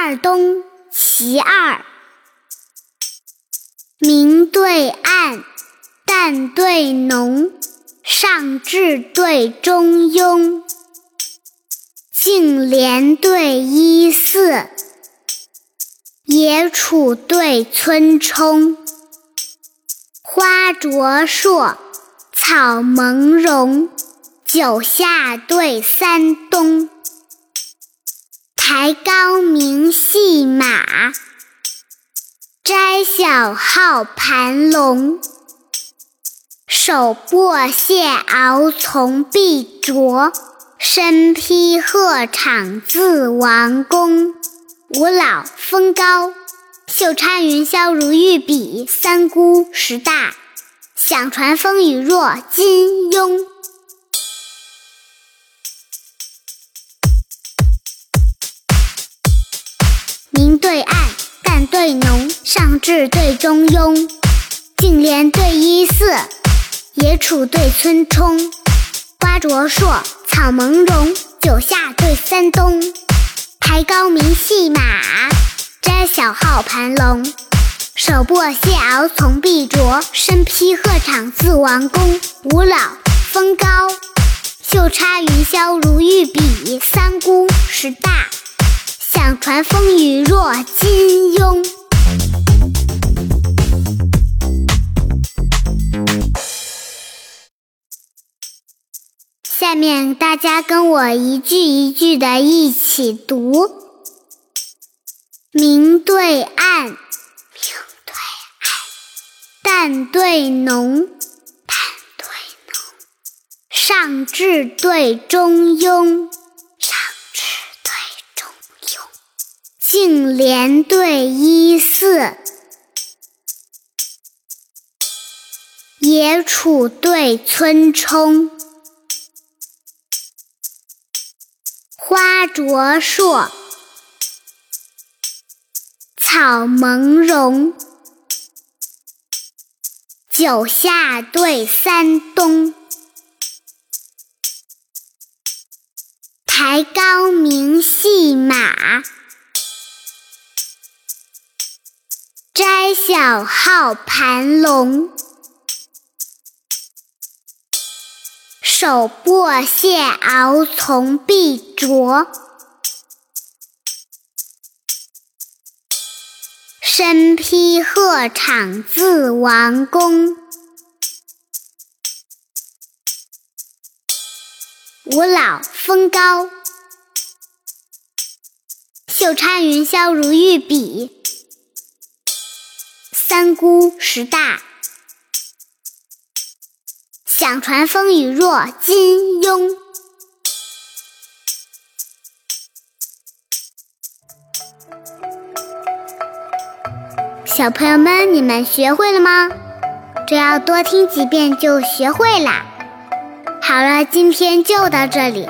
二东·其二。明对暗，淡对浓，上至对中庸，净莲对依寺，野杵对村冲，花灼烁，草蒙茸，九夏对三冬。抬高明戏马，摘小号盘龙。手握蟹螯从碧啄，身披鹤氅自王宫。五老峰高，袖插云霄如玉笔。三姑石大，响传风雨若金庸。明对暗，淡对浓，上至对中庸，净莲对依寺，野杵对村冲，花灼烁，草蒙茸，九夏对三冬。抬高明戏马，摘小号盘龙。手握蟹螯从碧卓，身披鹤氅自王宫。五老峰高，袖插云霄如玉笔。三姑石大。传风雨若金庸。下面大家跟我一句一句的一起读：明对暗，明对暗；淡对浓，淡对浓；上至对中庸。净莲对依寺，野杵对村冲，花灼烁，草蒙茸，九夏对三冬，抬高明细马。小号盘龙，手握蟹螯从碧卓，身披鹤氅自王宫。五老峰高，袖插云霄如玉笔。三姑十大，响传风雨若金庸。小朋友们，你们学会了吗？只要多听几遍就学会啦。好了，今天就到这里，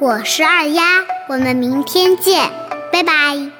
我是二丫，我们明天见，拜拜。